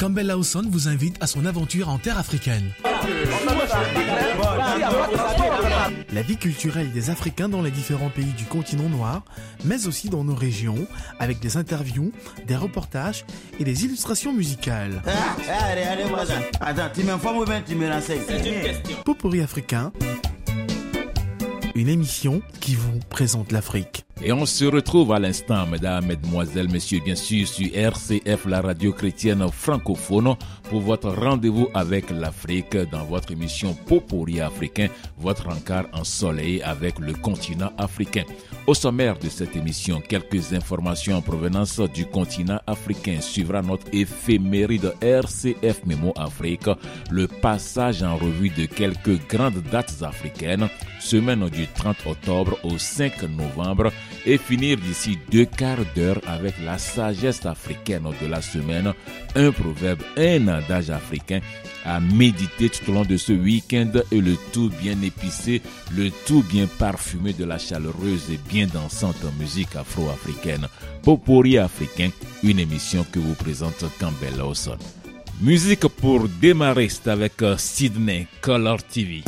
Campbell Lawson vous invite à son aventure en terre africaine. La vie culturelle des Africains dans les différents pays du continent noir, mais aussi dans nos régions, avec des interviews, des reportages et des illustrations musicales. allez, allez, moi ça. Attends, tu m'informes ou bien tu me renseignes? C'est une question. Africain. Une émission qui vous présente l'Afrique. Et on se retrouve à l'instant, mesdames, mesdemoiselles, messieurs, bien sûr, sur RCF, la radio chrétienne francophone, pour votre rendez-vous avec l'Afrique dans votre émission Popori africain, votre encart ensoleillé avec le continent africain. Au sommaire de cette émission, quelques informations en provenance du continent africain. Suivra notre éphéméride RCF Mémo Afrique, le passage en revue de quelques grandes dates africaines, semaine du 30 octobre au 5 novembre, et finir d'ici deux quarts d'heure avec la sagesse africaine de la semaine, un proverbe, un adage africain à méditer tout au long de ce week-end et le tout bien épicé, le tout bien parfumé de la chaleureuse et bien dansante musique afro-africaine. Popori africain, une émission que vous présente Campbell Lawson. Musique pour démarrer, c'est avec Sydney Color TV.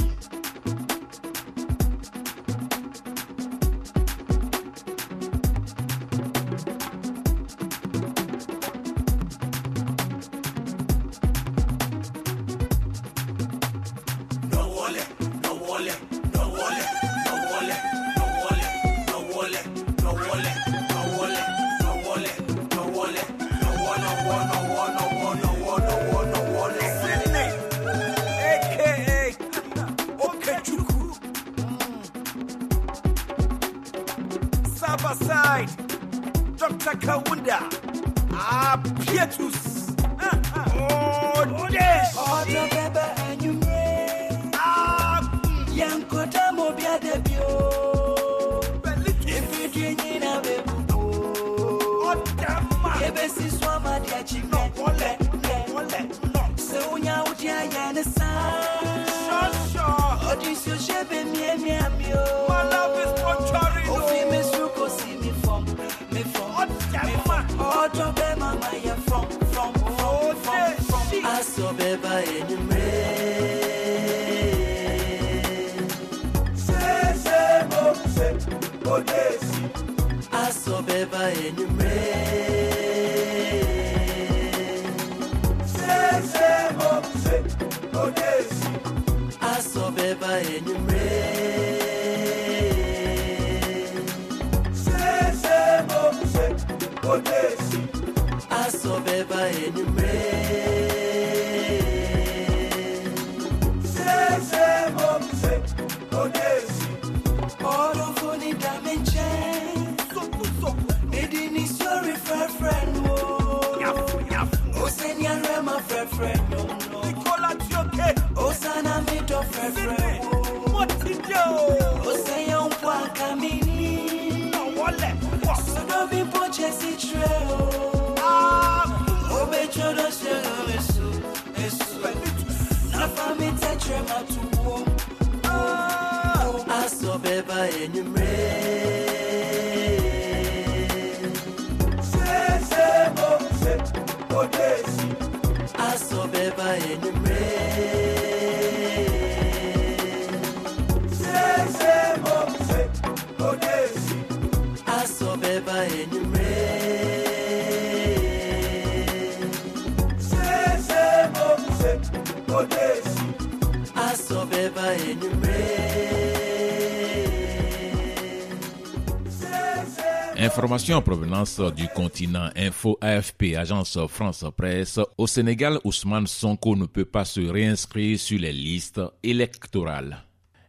wallet, no wallet, no wallet, no wallet, no wallet, no wallet, no wallet, no wallet, no wallet, no one, no one, no one, no one, no one, no one, no one, Sydney, aka Okachuku, Saba side, Dr. Kawunda, Pietus, oh, yes. I'm from Say, say, say. I saw baby in the rain. river in I saw I saw Information en provenance du continent Info AFP, agence France Presse. Au Sénégal, Ousmane Sonko ne peut pas se réinscrire sur les listes électorales.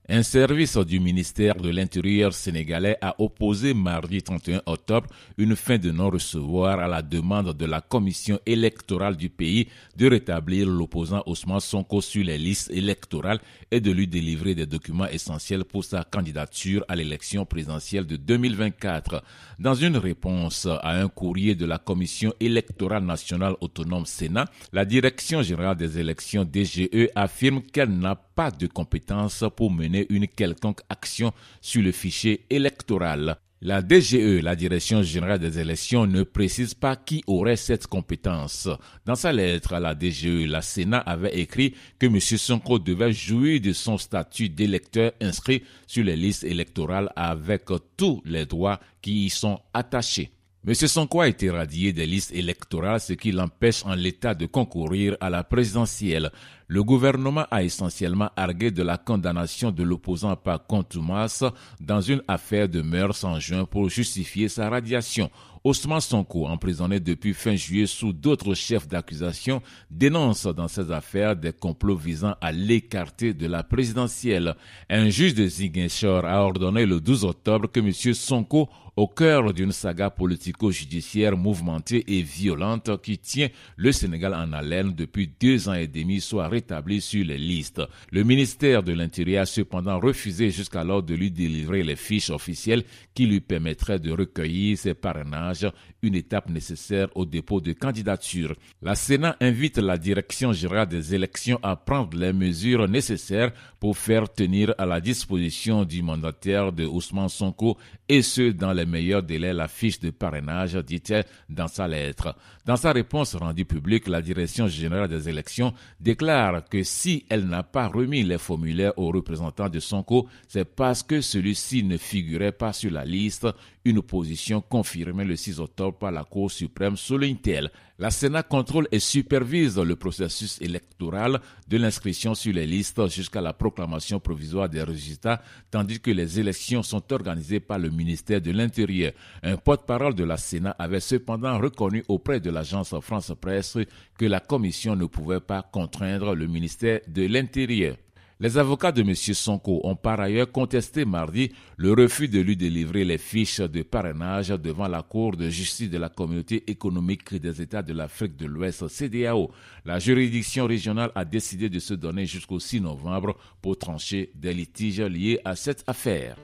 Un service du ministère de l'Intérieur sénégalais a opposé mardi 31 octobre une fin de non-recevoir à la demande de la commission électorale du pays de rétablir l'opposant Ousmane Sonko sur les listes électorales et de lui délivrer des documents essentiels pour sa candidature à l'élection présidentielle de 2024. Dans une réponse à un courrier de la commission électorale nationale autonome Sénat, la direction générale des élections DGE affirme qu'elle n'a pas de compétences pour mener une quelconque action sur le fichier électoral. La DGE, la Direction générale des élections, ne précise pas qui aurait cette compétence. Dans sa lettre à la DGE, la Sénat avait écrit que M. Sonko devait jouir de son statut d'électeur inscrit sur les listes électorales avec tous les droits qui y sont attachés. M. Sonko a été radié des listes électorales, ce qui l'empêche en l'état de concourir à la présidentielle. Le gouvernement a essentiellement argué de la condamnation de l'opposant par contumace dans une affaire de mœurs en juin pour justifier sa radiation. Ousmane Sonko, emprisonné depuis fin juillet sous d'autres chefs d'accusation, dénonce dans ces affaires des complots visant à l'écarter de la présidentielle. Un juge de Ziguinchor a ordonné le 12 octobre que M. Sonko au cœur d'une saga politico-judiciaire mouvementée et violente qui tient le Sénégal en haleine depuis deux ans et demi soit rétabli sur les listes. Le ministère de l'Intérieur a cependant refusé jusqu'alors de lui délivrer les fiches officielles qui lui permettraient de recueillir ses parrainages, une étape nécessaire au dépôt de candidature. La Sénat invite la Direction générale des élections à prendre les mesures nécessaires pour faire tenir à la disposition du mandataire de Ousmane Sonko et ce dans les meilleur délai la fiche de parrainage, dit-elle dans sa lettre. Dans sa réponse rendue publique, la Direction générale des élections déclare que si elle n'a pas remis les formulaires aux représentants de Sonko, c'est parce que celui-ci ne figurait pas sur la liste, une position confirmée le 6 octobre par la Cour suprême, souligne-t-elle. La Sénat contrôle et supervise le processus électoral de l'inscription sur les listes jusqu'à la proclamation provisoire des résultats, tandis que les élections sont organisées par le ministère de l'Intérieur. Un porte-parole de la Sénat avait cependant reconnu auprès de l'agence France Presse que la commission ne pouvait pas contraindre le ministère de l'Intérieur. Les avocats de M. Sonko ont par ailleurs contesté mardi le refus de lui délivrer les fiches de parrainage devant la Cour de justice de la communauté économique des États de l'Afrique de l'Ouest, CDAO. La juridiction régionale a décidé de se donner jusqu'au 6 novembre pour trancher des litiges liés à cette affaire.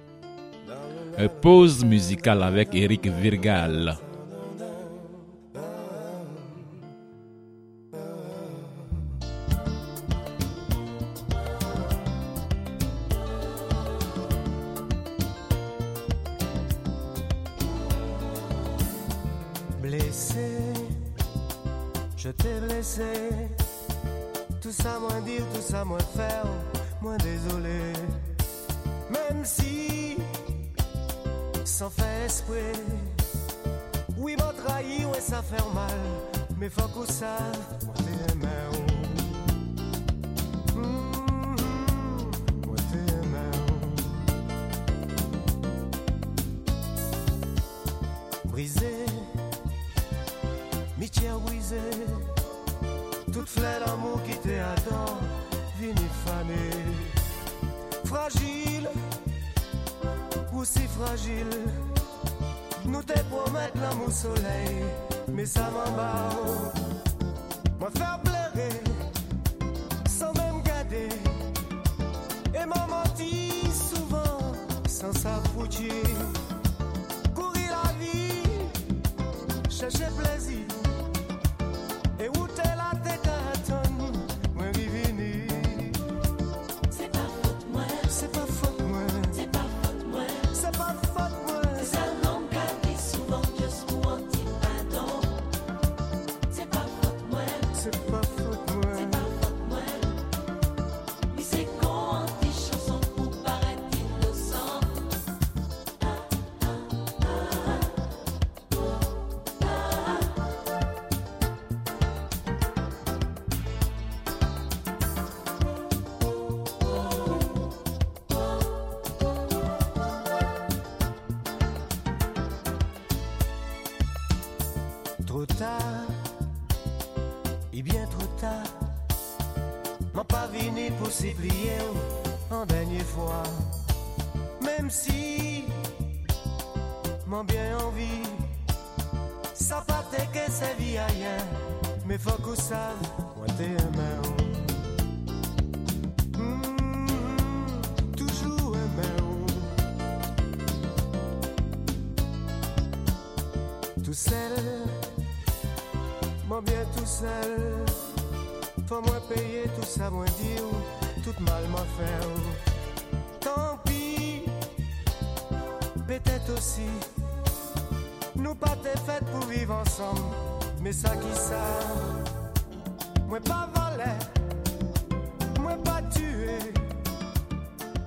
Pause musicale avec Eric Virgal. Nous te promettons l'amour soleil, mais ça m'emballe. Moi faire pleurer, sans même garder, et m'a menti souvent, sans s'affoutir. Courir la vie, chercher plaisir. C'est prières en dernier fois. Même si m'en bien envie, ça partait que sa vie à. Mais faut que ça, moi t'es un hmm, toujours un. Tout seul, moi bien tout seul. Faut moi payer tout ça, moi dire tout mal m'a fait. Tant pis, peut-être aussi. Nous pas fait pour vivre ensemble, mais ça qui ça, moi pas volé, moi pas tué.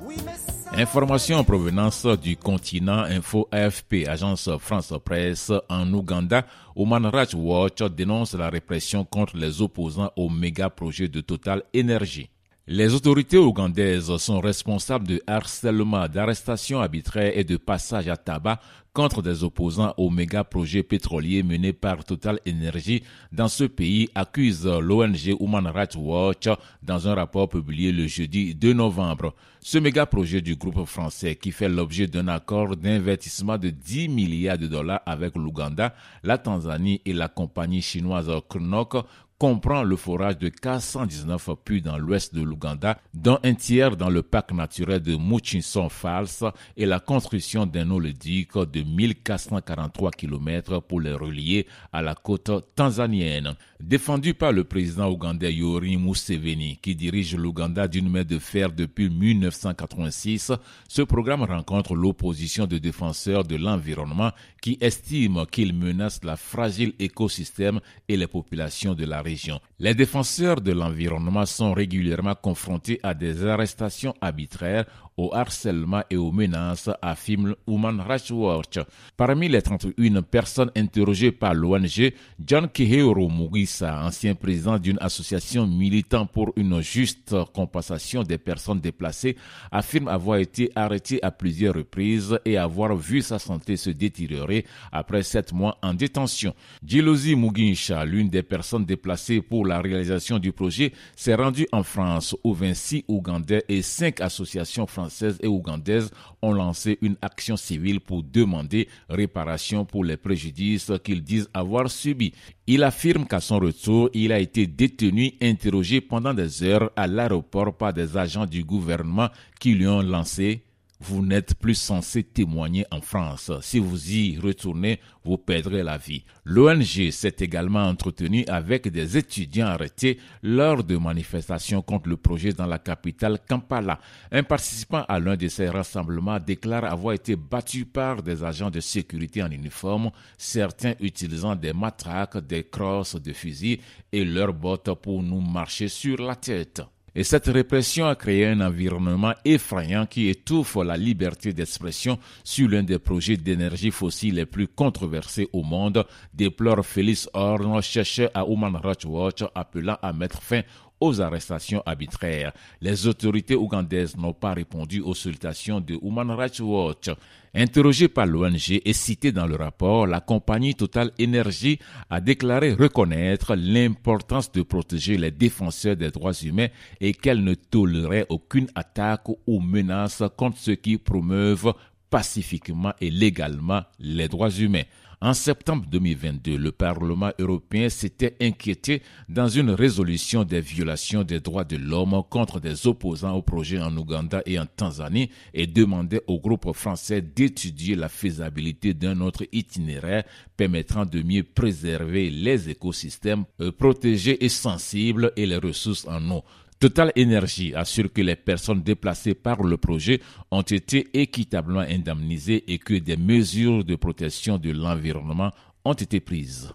Oui, mais. Information en provenance du continent Info AFP, agence France Presse en Ouganda, Oman Watch dénonce la répression contre les opposants au méga projet de Total Énergie. Les autorités ougandaises sont responsables de harcèlement, d'arrestations arbitraires et de passage à tabac contre des opposants au méga projet pétrolier mené par Total Energy dans ce pays, accuse l'ONG Human Rights Watch dans un rapport publié le jeudi 2 novembre. Ce méga projet du groupe français qui fait l'objet d'un accord d'investissement de 10 milliards de dollars avec l'Ouganda, la Tanzanie et la compagnie chinoise Knok comprend le forage de 419 puits dans l'ouest de l'Ouganda, dont un tiers dans le parc naturel de Murchison Falls et la construction d'un oléoduc de 1443 km pour les relier à la côte tanzanienne. Défendu par le président ougandais Yori Museveni, qui dirige l'Ouganda d'une main de fer depuis 1986, ce programme rencontre l'opposition de défenseurs de l'environnement qui estiment qu'il menace la fragile écosystème et les populations de la région région les défenseurs de l'environnement sont régulièrement confrontés à des arrestations arbitraires, au harcèlement et aux menaces, affirme Human Rights Watch. Parmi les 31 personnes interrogées par l'ONG, John Kihiro Mugisa, ancien président d'une association militant pour une juste compensation des personnes déplacées, affirme avoir été arrêté à plusieurs reprises et avoir vu sa santé se détériorer après sept mois en détention. Jilozi Muginsha, l'une des personnes déplacées pour la réalisation du projet, s'est rendue en France où 26 Ougandais et 5 associations françaises et ougandaises ont lancé une action civile pour demander réparation pour les préjudices qu'ils disent avoir subis. Il affirme qu'à son retour, il a été détenu, interrogé pendant des heures à l'aéroport par des agents du gouvernement qui lui ont lancé vous n'êtes plus censé témoigner en France. Si vous y retournez, vous perdrez la vie. L'ONG s'est également entretenu avec des étudiants arrêtés lors de manifestations contre le projet dans la capitale Kampala. Un participant à l'un de ces rassemblements déclare avoir été battu par des agents de sécurité en uniforme, certains utilisant des matraques, des crosses de fusil et leurs bottes pour nous marcher sur la tête. Et cette répression a créé un environnement effrayant qui étouffe la liberté d'expression sur l'un des projets d'énergie fossile les plus controversés au monde, déplore Félix Horn, chercheur à Human Rights Watch, appelant à mettre fin aux arrestations arbitraires. Les autorités ougandaises n'ont pas répondu aux sollicitations de Human Rights Watch. Interrogée par l'ONG et citée dans le rapport, la compagnie Total Energy a déclaré reconnaître l'importance de protéger les défenseurs des droits humains et qu'elle ne tolérait aucune attaque ou menace contre ceux qui promeuvent pacifiquement et légalement les droits humains. En septembre 2022, le Parlement européen s'était inquiété dans une résolution des violations des droits de l'homme contre des opposants au projet en Ouganda et en Tanzanie et demandait au groupe français d'étudier la faisabilité d'un autre itinéraire permettant de mieux préserver les écosystèmes euh, protégés et sensibles et les ressources en eau. Total Energy assure que les personnes déplacées par le projet ont été équitablement indemnisées et que des mesures de protection de l'environnement ont été prises.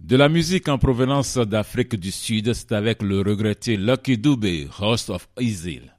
De la musique en provenance d'Afrique du Sud, c'est avec le regretté Lucky Dube, host of Isil.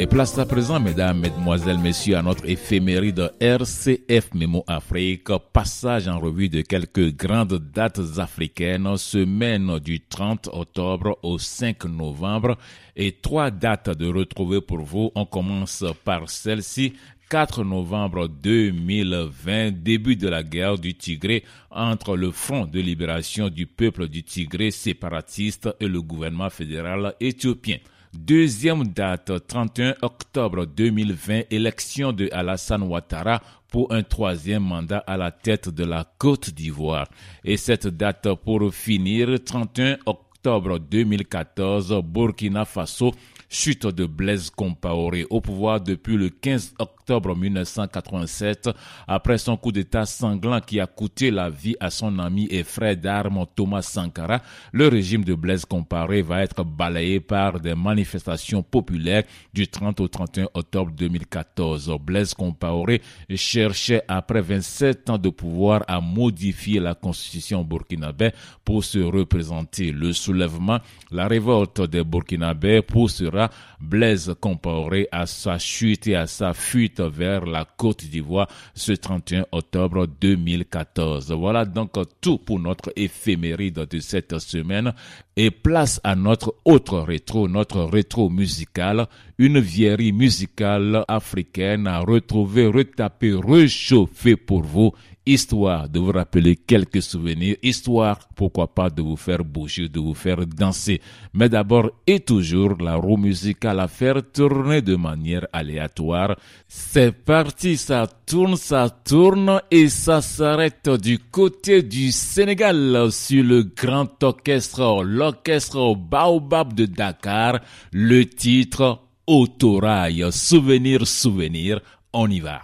Et place à présent, mesdames, mesdemoiselles, messieurs, à notre éphéméride RCF Mémo Afrique, passage en revue de quelques grandes dates africaines, semaine du 30 octobre au 5 novembre, et trois dates de retrouver pour vous. On commence par celle-ci, 4 novembre 2020, début de la guerre du Tigré entre le Front de libération du peuple du Tigré séparatiste et le gouvernement fédéral éthiopien. Deuxième date, 31 octobre 2020, élection de Alassane Ouattara pour un troisième mandat à la tête de la Côte d'Ivoire. Et cette date pour finir, 31 octobre 2014, Burkina Faso chute de Blaise Compaoré au pouvoir depuis le 15 octobre 1987 après son coup d'état sanglant qui a coûté la vie à son ami et frère d'armes Thomas Sankara. Le régime de Blaise Compaoré va être balayé par des manifestations populaires du 30 au 31 octobre 2014. Blaise Compaoré cherchait après 27 ans de pouvoir à modifier la constitution burkinabé pour se représenter. Le soulèvement, la révolte des burkinabés poussera Blaise Compaoré à sa chute et à sa fuite vers la Côte d'Ivoire ce 31 octobre 2014. Voilà donc tout pour notre éphéméride de cette semaine et place à notre autre rétro, notre rétro musical, une vieillerie musicale africaine à retrouver, retaper, réchauffer pour vous histoire de vous rappeler quelques souvenirs, histoire, pourquoi pas, de vous faire bouger, de vous faire danser. Mais d'abord et toujours, la roue musicale à faire tourner de manière aléatoire. C'est parti, ça tourne, ça tourne et ça s'arrête du côté du Sénégal sur le grand orchestre, l'orchestre Baobab de Dakar, le titre Autorail, souvenir, souvenir, on y va.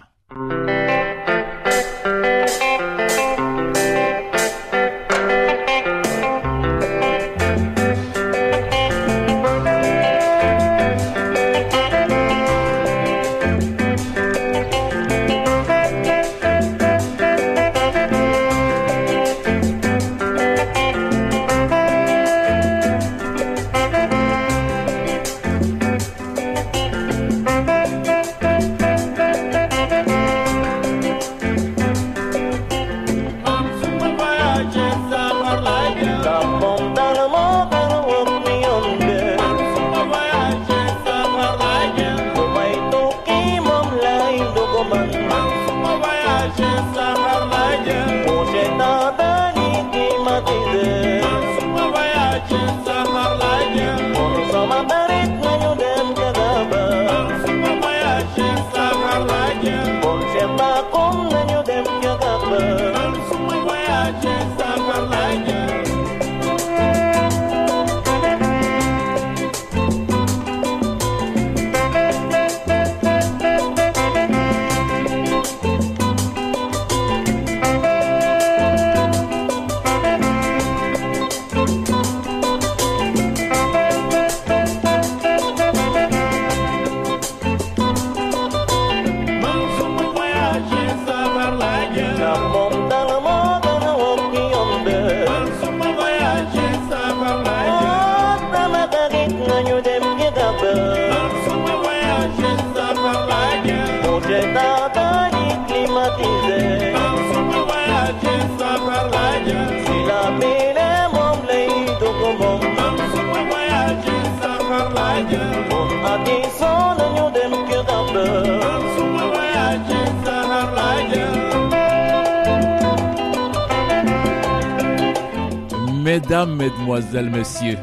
Mesdames, Mesdemoiselles, Messieurs,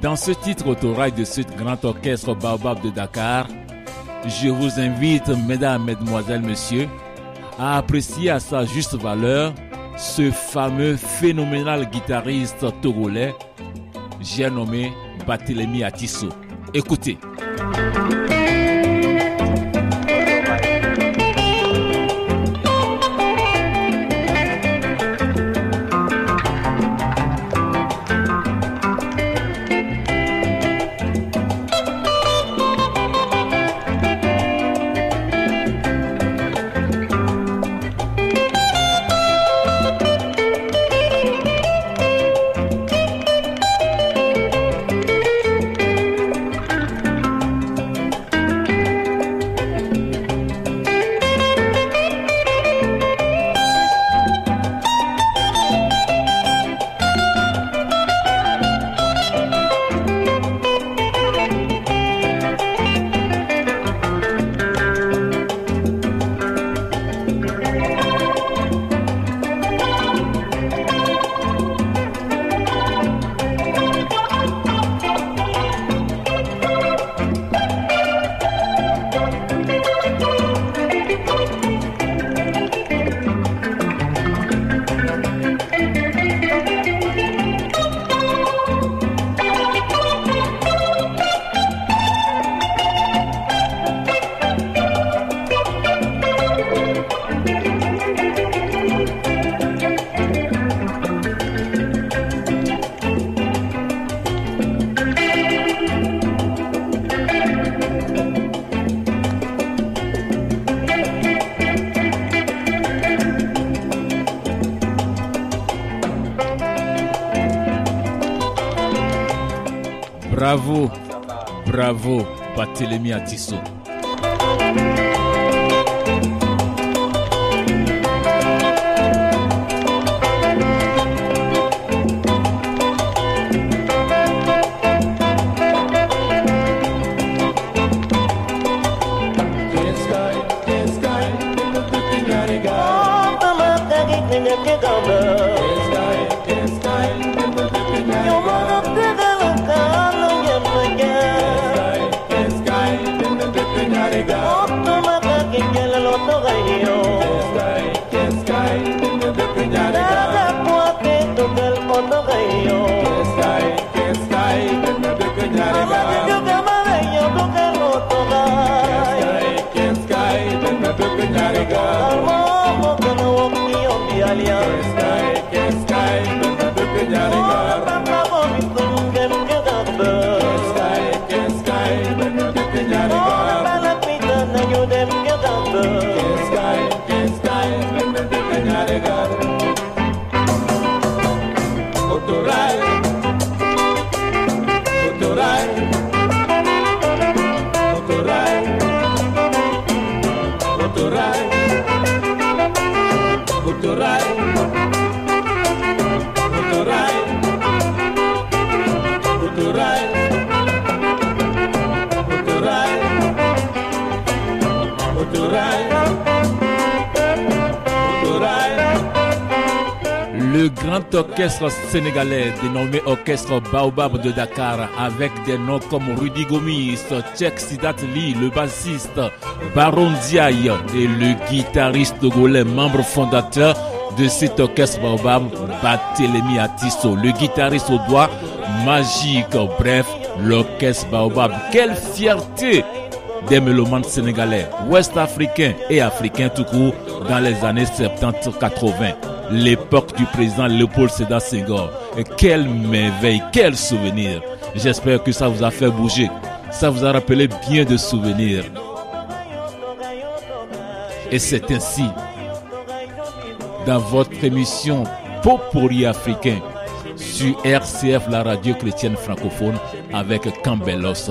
dans ce titre autorail de ce grand orchestre Baobab de Dakar, je vous invite, Mesdames, Mesdemoiselles, Messieurs, à apprécier à sa juste valeur ce fameux phénoménal guitariste togolais, j'ai nommé Barthélemy Atisso. Écoutez. Bravo, Barthélemy Atisso. Orchestre sénégalais dénommé Orchestre Baobab de Dakar avec des noms comme Rudy Gomis, Tchek Sidat Lee, le bassiste, Baron Diaye et le guitariste togolais, membre fondateur de cet orchestre Baobab, Batelemi Atisso, le guitariste au doigt magique. Bref, l'orchestre Baobab. Quelle fierté des mélomanes sénégalais, ouest-africains et africains tout court dans les années 70-80. L'époque du président Léopold Sédar Senghor. Et quelle merveille, quel souvenir. J'espère que ça vous a fait bouger. Ça vous a rappelé bien de souvenirs. Et c'est ainsi, dans votre émission Popori africain, sur RCF, la radio chrétienne francophone, avec Cambelos.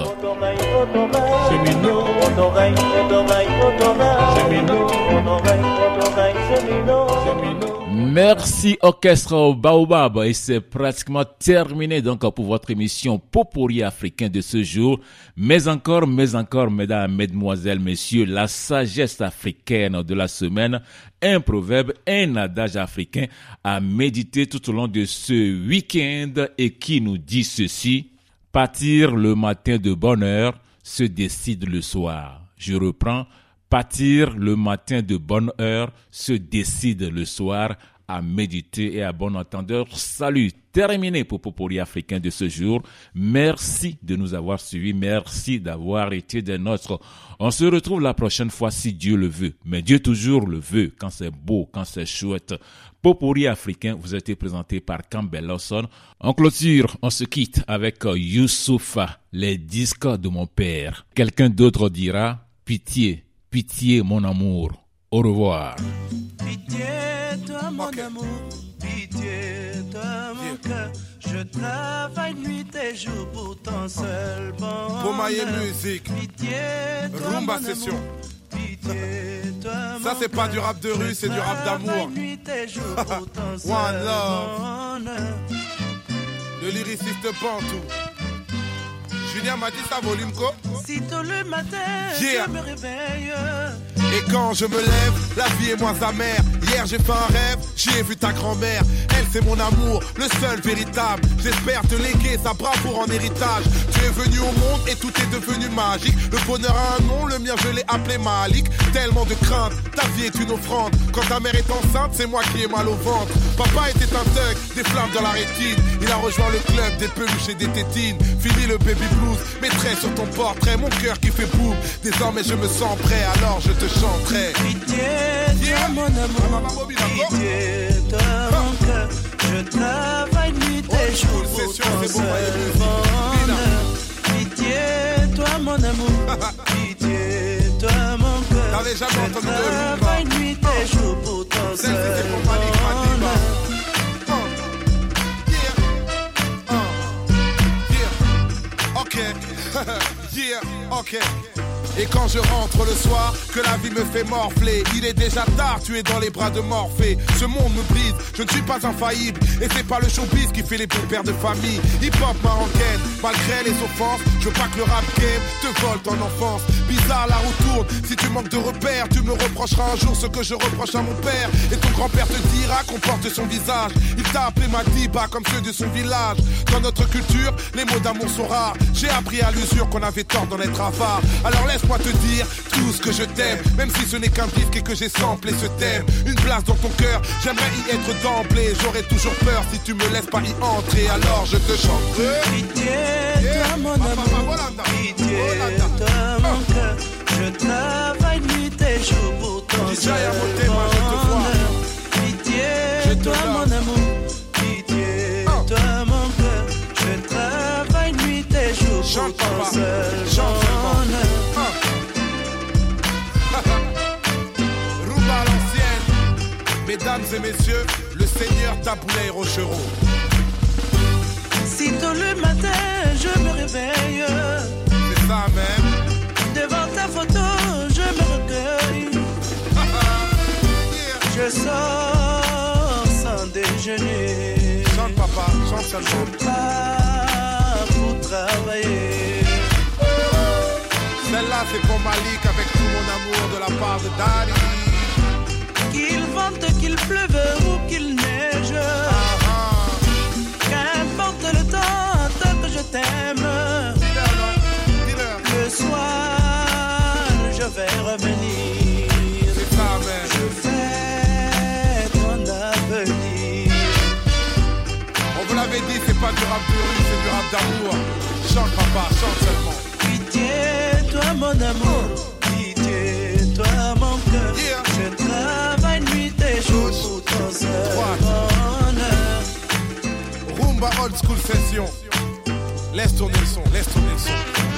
Merci Orchestre Baobab et c'est pratiquement terminé donc pour votre émission Popori africain de ce jour. Mais encore, mais encore, mesdames, mesdemoiselles, messieurs, la sagesse africaine de la semaine, un proverbe, un adage africain à méditer tout au long de ce week-end et qui nous dit ceci. Partir le matin de bonne heure se décide le soir. Je reprends. Partir le matin de bonne heure se décide le soir à méditer et à bon entendeur. Salut, terminé pour Popori africain de ce jour. Merci de nous avoir suivis. Merci d'avoir été des nôtres. On se retrouve la prochaine fois si Dieu le veut. Mais Dieu toujours le veut quand c'est beau, quand c'est chouette. Popori africain vous a été présenté par Campbell Lawson. En clôture, on se quitte avec Youssoufa, les disques de mon père. Quelqu'un d'autre dira, pitié, pitié mon amour. Au revoir. Pitié, toi mon amour, pitié, toi mon cœur. Je travaille nuit et jour pour ton seul bonheur. Bomaye musique, Pitié, toi Rumba mon session. amour, Pitié, toi Ça, mon c'est pas du rap de rue, c'est du rap d'amour. nuit et jour pour ton seul One love. bonheur. Le lyriciste Bantou. Julien m'a dit ça, volume co. Si tôt le matin, Yeah. je me réveille. Et quand je me lève, la vie est moins amère. Hier j'ai fait un rêve, j'ai vu ta grand-mère. Elle c'est mon amour, le seul véritable. J'espère te léguer sa bravoure en héritage. Tu es venu au monde et tout est devenu magique. Le bonheur a un nom, le mien je l'ai appelé Malik. Tellement de crainte, ta vie est une offrande. Quand ta mère est enceinte, c'est moi qui ai mal au ventre. Papa était un thug, des flammes dans la rétine. Il a rejoint le club des peluches et des tétines. Fini le baby blues, mettrai sur ton portrait mon cœur qui fait boum. Désormais je me sens prêt, alors je te chanterai. Pitié, toi mon amour, d'accord pitié, toi mon cœur. Je travaille nuit et jour pour ton seul. Pitié, toi mon amour, pitié, toi mon cœur. T'avais jamais Je entendu de travaille nuit et jour pour ton seul bonheur. Uh. Yeah. Uh. Et quand je rentre le soir, que la vie me fait morfler, il est déjà tard, tu es dans les bras de Morphée. Ce monde me brise, je ne suis pas infaillible. Et c'est pas le showbiz qui fait les bons pères de famille. Hip-hop marocaine, malgré les offenses, je veux pas que le rap game te vole ton enfance. Bizarre la roue tourne, si tu manques de repères, tu me reprocheras un jour ce que je reproche à mon père. Et ton grand-père te dira qu'on porte son visage. Il t'a appelé Madiba comme ceux de son village. Dans notre culture, les mots d'amour sont rares. J'ai appris à l'usure qu'on avait tort d'en être avare. Alors laisse moi te dire tout ce que je t'aime, même si ce n'est qu'un disque et que j'ai samplé ce thème. Une place dans ton cœur, j'aimerais y être d'emblée. J'aurais toujours peur si tu me laisses pas y entrer, alors je te chante. Et messieurs, le seigneur Taboulay Rochereau. Si tôt le matin je me réveille, c'est ça même. Devant ta photo, je me recueille. Je sors sans déjeuner. Chante papa, chante seulement. Je pars pour travailler. Celle-là c'est pour Malik avec tout mon amour de la part de Daddy. Qu'il pleuve ou qu'il neige. Qu'importe le temps, tant que je t'aime. Le soir, je vais revenir. Je fais ton avenir. On vous l'avait dit, c'est pas du rap de rue, c'est du rap d'amour. Chante papa, chante seulement. Pitié, toi mon amour. Old school session. Laisse tourner le son, laisse tourner le son.